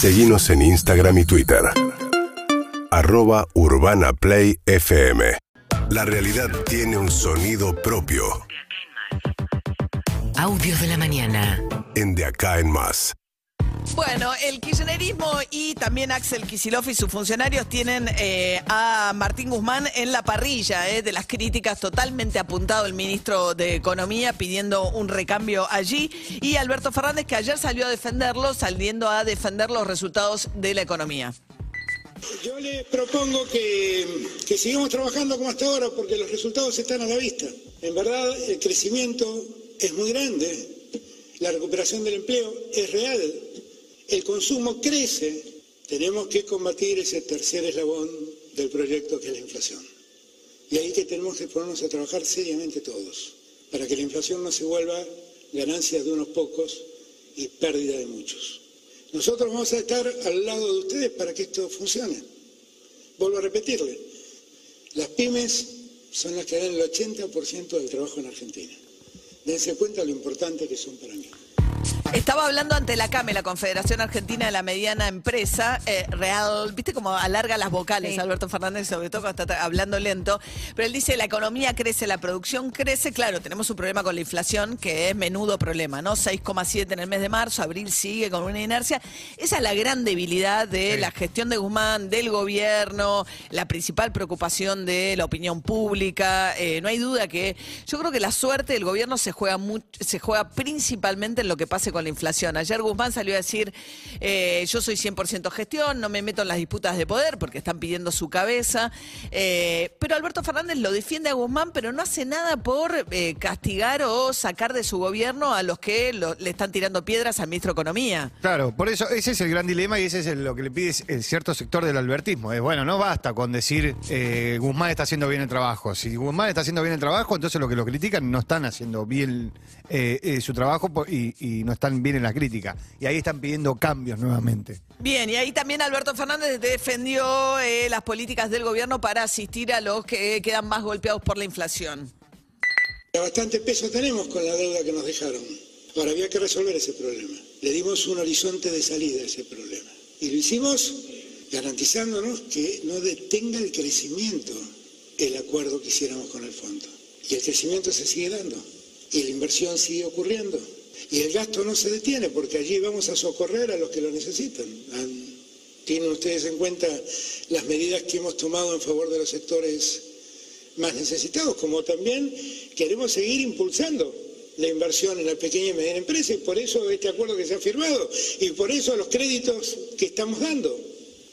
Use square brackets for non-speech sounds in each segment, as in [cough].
Seguimos en Instagram y Twitter. Arroba Urbana Play FM. La realidad tiene un sonido propio. Audios de la mañana. En De Acá en Más. Bueno, el kirchnerismo y también Axel Kicillof y sus funcionarios tienen eh, a Martín Guzmán en la parrilla eh, de las críticas, totalmente apuntado el ministro de Economía pidiendo un recambio allí y Alberto Fernández que ayer salió a defenderlo, saliendo a defender los resultados de la economía. Yo les propongo que sigamos trabajando como hasta ahora porque los resultados están a la vista. En verdad, el crecimiento es muy grande, la recuperación del empleo es real, el consumo crece. Tenemos que combatir ese tercer eslabón del proyecto que es la inflación. Y ahí que tenemos que ponernos a trabajar seriamente todos, para que la inflación no se vuelva ganancia de unos pocos y pérdida de muchos. Nosotros vamos a estar al lado de ustedes para que esto funcione. Vuelvo a repetirle, las pymes son las que dan el 80% del trabajo en Argentina. Dense cuenta lo importante que son para mí. Estaba hablando ante la CAME, la Confederación Argentina de la Mediana Empresa, eh, real, viste cómo alarga las vocales Alberto Fernández, sobre todo cuando está hablando lento, pero él dice la economía crece, la producción crece, claro, tenemos un problema con la inflación que es menudo problema, ¿no? 6,7 en el mes de marzo, abril sigue con una inercia. Esa es la gran debilidad de la gestión de Guzmán, del gobierno, la principal preocupación de la opinión pública. Eh, no hay duda que yo creo que la suerte del gobierno se juega, se juega principalmente en lo que pase con la inflación. Ayer Guzmán salió a decir, eh, yo soy 100% gestión, no me meto en las disputas de poder porque están pidiendo su cabeza. Eh, pero Alberto Fernández lo defiende a Guzmán, pero no hace nada por eh, castigar o sacar de su gobierno a los que le están tirando piedras al ministro de Economía. Claro, por eso ese es el gran dilema y ese es lo que le pide el cierto sector del albertismo. Es bueno, no basta con decir Guzmán está haciendo bien el trabajo. Si Guzmán está haciendo bien el trabajo, entonces lo que lo critican no están haciendo bien su trabajo y, y no están bien en la crítica. Y ahí están pidiendo cambios nuevamente. Bien, y ahí también Alberto Fernández defendió eh, las políticas del gobierno para asistir a los que quedan más golpeados por la inflación. Bastante peso tenemos con la deuda que nos dejaron. Ahora había que resolver ese problema. Le dimos un horizonte de salida a ese problema. Y lo hicimos garantizándonos que no detenga el crecimiento el acuerdo que hiciéramos con el fondo. Y el crecimiento se sigue dando. Y la inversión sigue ocurriendo. Y el gasto no se detiene porque allí vamos a socorrer a los que lo necesitan. ¿Tienen ustedes en cuenta las medidas que hemos tomado en favor de los sectores más necesitados? Como también queremos seguir impulsando la inversión en la pequeña y mediana empresa y por eso este acuerdo que se ha firmado y por eso los créditos que estamos dando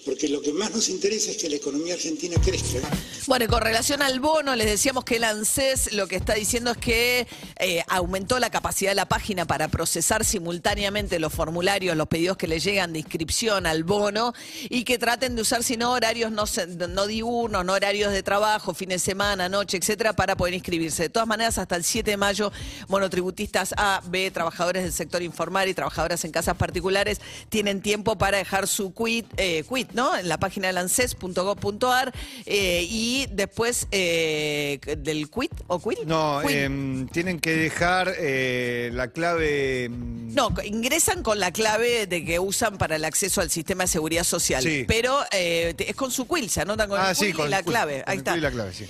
porque lo que más nos interesa es que la economía argentina crezca. Bueno, y con relación al bono, les decíamos que el ANSES lo que está diciendo es que eh, aumentó la capacidad de la página para procesar simultáneamente los formularios, los pedidos que le llegan de inscripción al bono y que traten de usar, si no, horarios no, no diurnos, no horarios de trabajo, fin de semana, noche, etcétera, para poder inscribirse. De todas maneras, hasta el 7 de mayo, monotributistas A, B, trabajadores del sector informal y trabajadoras en casas particulares tienen tiempo para dejar su quit, eh, quit ¿no? En la página de ANSES.gov.ar eh, y después eh, del quit o quit. No, em, tienen que dejar eh, la clave. Mm, no, ingresan con la clave de que usan para el acceso al sistema de seguridad social. Pero es con su quill, se anotan con ah, el quill y la clave. Ahí está.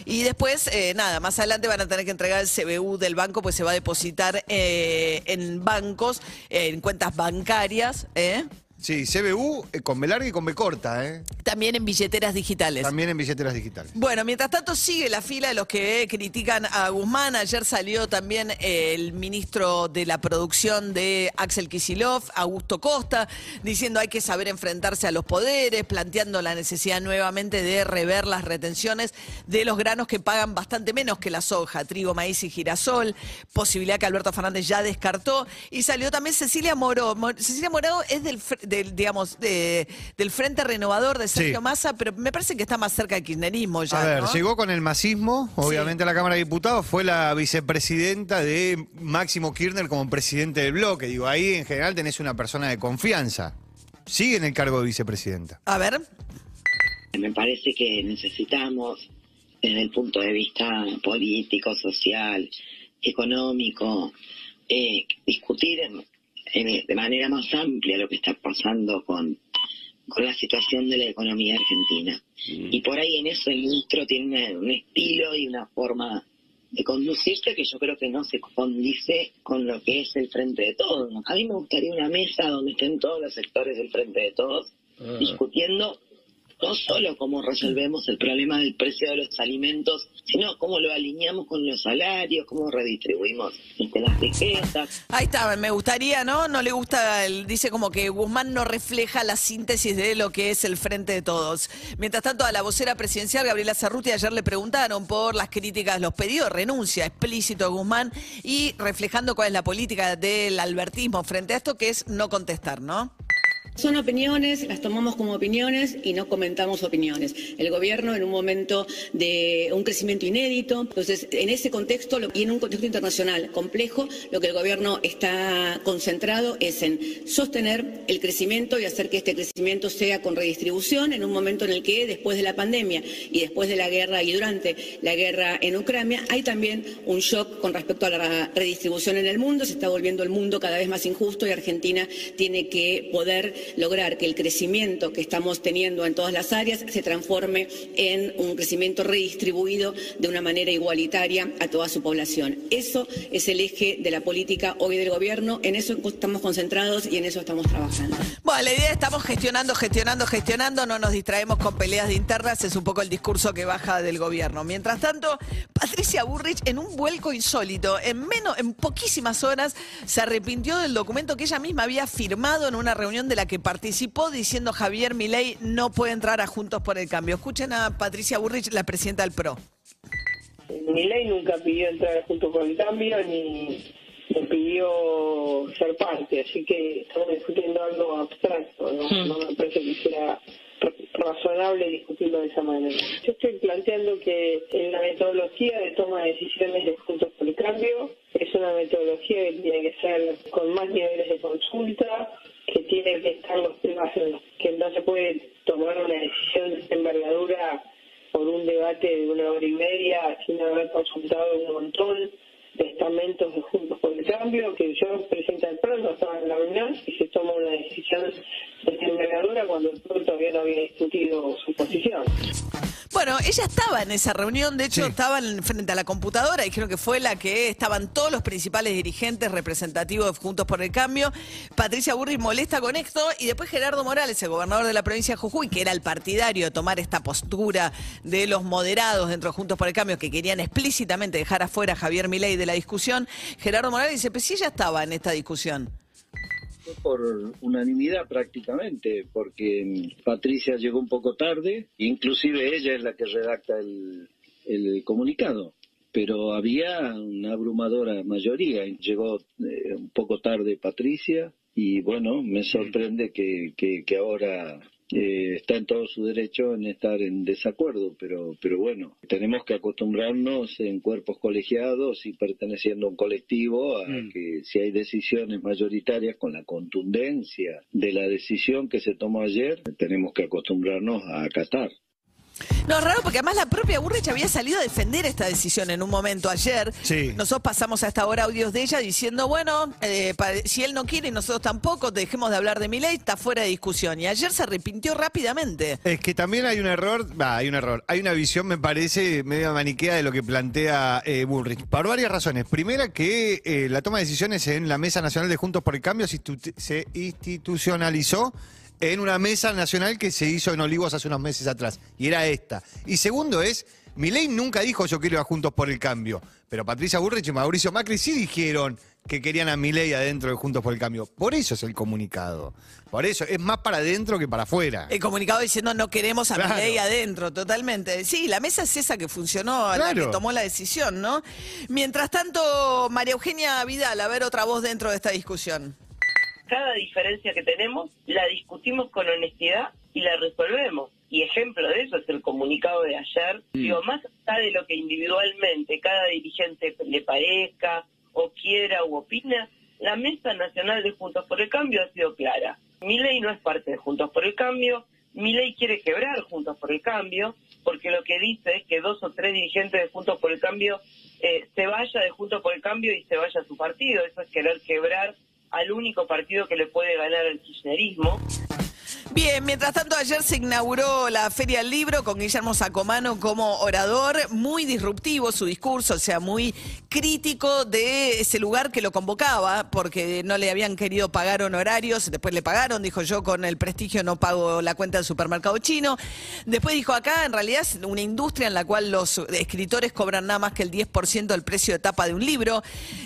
Y después, nada, más adelante van a tener que entregar el CBU del banco, pues se va a depositar en bancos, en cuentas bancarias. ¿eh? Sí, CBU eh, con B larga y con B corta, ¿eh? También en billeteras digitales. También en billeteras digitales. Bueno, mientras tanto sigue la fila de los que critican a Guzmán. Ayer salió también el ministro de la producción de Axel Kisilov, Augusto Costa, diciendo hay que saber enfrentarse a los poderes, planteando la necesidad nuevamente de rever las retenciones de los granos que pagan bastante menos que la soja, trigo, maíz y girasol, posibilidad que Alberto Fernández ya descartó. Y salió también Cecilia Moró. Cecilia Moró es del del, digamos, del Frente Renovador de Sergio Massa, pero me parece que está más cerca del kirchnerismo ya. A ver, llegó con el masismo, obviamente a la Cámara de Diputados, fue la vicepresidenta de Máximo Kirchner como presidente del bloque. Digo, ahí en general tenés una persona de confianza. Sigue en el cargo de vicepresidenta. A ver. Me parece que necesitamos, desde el punto de vista político, social, económico, eh, discutir de manera más amplia lo que está pasando con con la situación de la economía argentina. Y por ahí en eso el ministro tiene una- un estilo y una forma de conducirse que yo creo que no se condice con lo que es el Frente de Todos. A mí me gustaría una mesa donde estén todos los sectores del Frente de Todos discutiendo no solo cómo resolvemos el problema del precio de los alimentos, sino cómo lo alineamos con los salarios, cómo redistribuimos este, las riquezas. Ahí está, me gustaría, ¿no? No le gusta, el- dice como que Guzmán no refleja la síntesis de lo que es el frente de todos. Mientras tanto, a la vocera presidencial, Gabriela Cerruti, ayer le preguntaron por las críticas, los pedidos renuncia explícito de Guzmán y reflejando cuál es la política del albertismo frente a esto, que es no contestar, ¿no? Son opiniones, las tomamos como opiniones y no comentamos opiniones. El gobierno en un momento de un crecimiento inédito, entonces en ese contexto y en un contexto internacional complejo, lo que el gobierno está concentrado es en sostener el crecimiento y hacer que este crecimiento sea con redistribución en un momento en el que después de la pandemia y después de la guerra y durante la guerra en Ucrania hay también un shock con respecto a la redistribución en el mundo, se está volviendo el mundo cada vez más injusto y Argentina tiene que poder lograr que el crecimiento que estamos teniendo en todas las áreas se transforme en un crecimiento redistribuido de una manera igualitaria a toda su población. Eso es el eje de la política hoy del gobierno, en eso estamos concentrados y en eso estamos trabajando. Bueno, la idea es estamos gestionando, gestionando, gestionando, no nos distraemos con peleas de internas, es un poco el discurso que baja del gobierno. Mientras tanto, Patricia Burrich, en un vuelco insólito, en menos, en poquísimas horas, se arrepintió del documento que ella misma había firmado en una reunión de la que participó diciendo Javier Milei no puede entrar a Juntos por el Cambio. Escuchen a Patricia Burrich, la presidenta del PRO. Mi ley nunca pidió entrar junto con el cambio ni me pidió ser parte, así que estamos discutiendo algo abstracto, no, no me parece que sea ra- razonable discutirlo de esa manera. Yo estoy planteando que en la metodología de toma de decisiones de Juntos por el Cambio es una metodología que tiene que ser con más niveles de consulta, que tiene que estar los temas en los que no se puede tomar una decisión de envergadura por un debate de una hora y media sin haber consultado un montón de estamentos de Juntos por el Cambio, que yo presenta el PRO, no estaba en la reunión y se toma una decisión de envergadura cuando el PRO todavía no había discutido su posición. Bueno, ella estaba en esa reunión, de hecho Sí. estaba en- frente a la computadora, dijeron que fue la que estaban todos los principales dirigentes representativos de Juntos por el Cambio. Patricia Burri molesta con esto y después Gerardo Morales, el gobernador de la provincia de Jujuy, que era el partidario de tomar esta postura de los moderados dentro de Juntos por el Cambio, que querían explícitamente dejar afuera a Javier Milei de la discusión. Gerardo Morales dice, pues sí, ella estaba en esta discusión. Fue por unanimidad prácticamente, porque mm, Patricia llegó un poco tarde, inclusive ella es la que redacta el, el comunicado, pero había una abrumadora mayoría, llegó eh, un poco tarde Patricia y bueno, me sorprende que, que, que ahora eh, está en todo su derecho en estar en desacuerdo, pero, pero bueno, tenemos que acostumbrarnos en cuerpos colegiados y perteneciendo a un colectivo a que si hay decisiones mayoritarias con la contundencia de la decisión que se tomó ayer, tenemos que acostumbrarnos a acatar. No, es raro porque además la propia Burrich había salido a defender esta decisión en un momento ayer. Sí. Nosotros pasamos a esta hora audios de ella diciendo, bueno, eh, si él no quiere y nosotros tampoco, dejemos de hablar de mi ley, está fuera de discusión. Y ayer se arrepintió rápidamente. Es que también hay un error, va, hay un error. Hay una visión, me parece, medio maniquea de lo que plantea eh, Bullrich. Por varias razones. Primera, que eh, la toma de decisiones en la Mesa Nacional de Juntos por el Cambio se, institu- se institucionalizó en una mesa nacional que se hizo en Olivos hace unos meses atrás. Y era esta. Y segundo es, Milei nunca dijo yo quiero ir a Juntos por el Cambio. Pero Patricia Bullrich y Mauricio Macri sí dijeron que querían a Milei adentro de Juntos por el Cambio. Por eso es el comunicado. Por eso, es más para adentro que para afuera. El comunicado diciendo no queremos a Claro. mi ley adentro, totalmente. Sí, la mesa es esa que funcionó, la que tomó la decisión, ¿no? Mientras tanto, María Eugenia Vidal, a ver otra voz dentro de esta discusión. Cada diferencia que tenemos la discutimos con honestidad y la resolvemos. Y ejemplo de eso es el comunicado de ayer. Digo, más allá de lo que individualmente cada dirigente le parezca o quiera u opina, la Mesa Nacional de Juntos por el Cambio ha sido clara. Mi ley no es parte de Juntos por el Cambio, mi ley quiere quebrar Juntos por el Cambio, porque lo que dice es que dos o tres dirigentes de Juntos por el Cambio eh, se vaya de Juntos por el Cambio y se vaya a su partido. Eso es querer quebrar al único partido que le puede ganar al kirchnerismo. Bien, mientras tanto ayer se inauguró la Feria del Libro con Guillermo Sacomano como orador, muy disruptivo su discurso, o sea, muy crítico de ese lugar que lo convocaba, porque no le habían querido pagar honorarios, después le pagaron, dijo yo con el prestigio no pago la cuenta del supermercado chino, después dijo acá en realidad es una industria en la cual los escritores cobran nada más que el 10% del precio de tapa de un libro,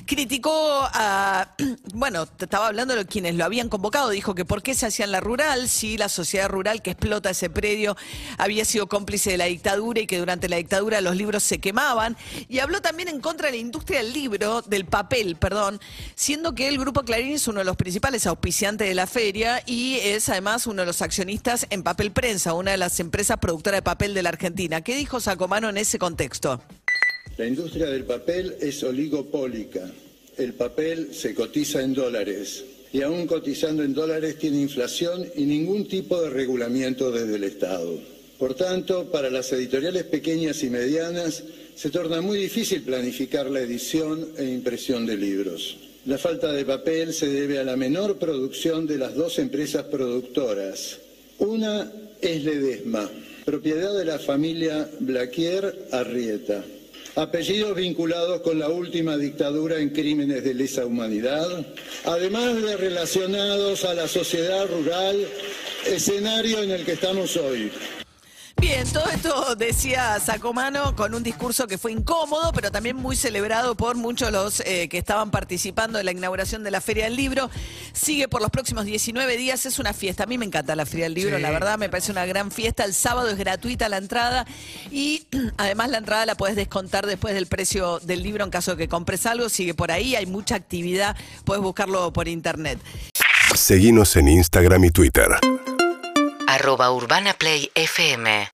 criticó a, [clears throat] bueno, estaba hablando de quienes lo habían convocado, dijo que por qué se hacía en la rural, si la sociedad rural que explota ese predio había sido cómplice de la dictadura y que durante la dictadura los libros se quemaban. Y habló también en contra de la industria del libro, del papel, perdón, siendo que el Grupo Clarín es uno de los principales auspiciantes de la feria y es además uno de los accionistas en Papel Prensa, una de las empresas productoras de papel de la Argentina. ¿Qué dijo Sacomano en ese contexto? La industria del papel es oligopólica. El papel se cotiza en dólares y aún cotizando en dólares tiene inflación y ningún tipo de regulamiento desde el Estado. Por tanto, para las editoriales pequeñas y medianas se torna muy difícil planificar la edición e impresión de libros. La falta de papel se debe a la menor producción de las dos empresas productoras. Una es Ledesma, propiedad de la familia Blaquier Arrieta apellidos vinculados con la última dictadura en crímenes de lesa humanidad, además de relacionados a la sociedad rural, escenario en el que estamos hoy. Bien, todo esto decía Sacomano con un discurso que fue incómodo, pero también muy celebrado por muchos de los eh, que estaban participando en la inauguración de la Feria del Libro. Sigue por los próximos 19 días, es una fiesta. A mí me encanta la Feria del Libro, Sí. la verdad me parece una gran fiesta. El sábado es gratuita la entrada y [clears throat] además la entrada la puedes descontar después del precio del libro en caso de que compres algo. Sigue por ahí, hay mucha actividad, puedes buscarlo por internet. Seguinos en Instagram y Twitter. Arroba Urbana Play FM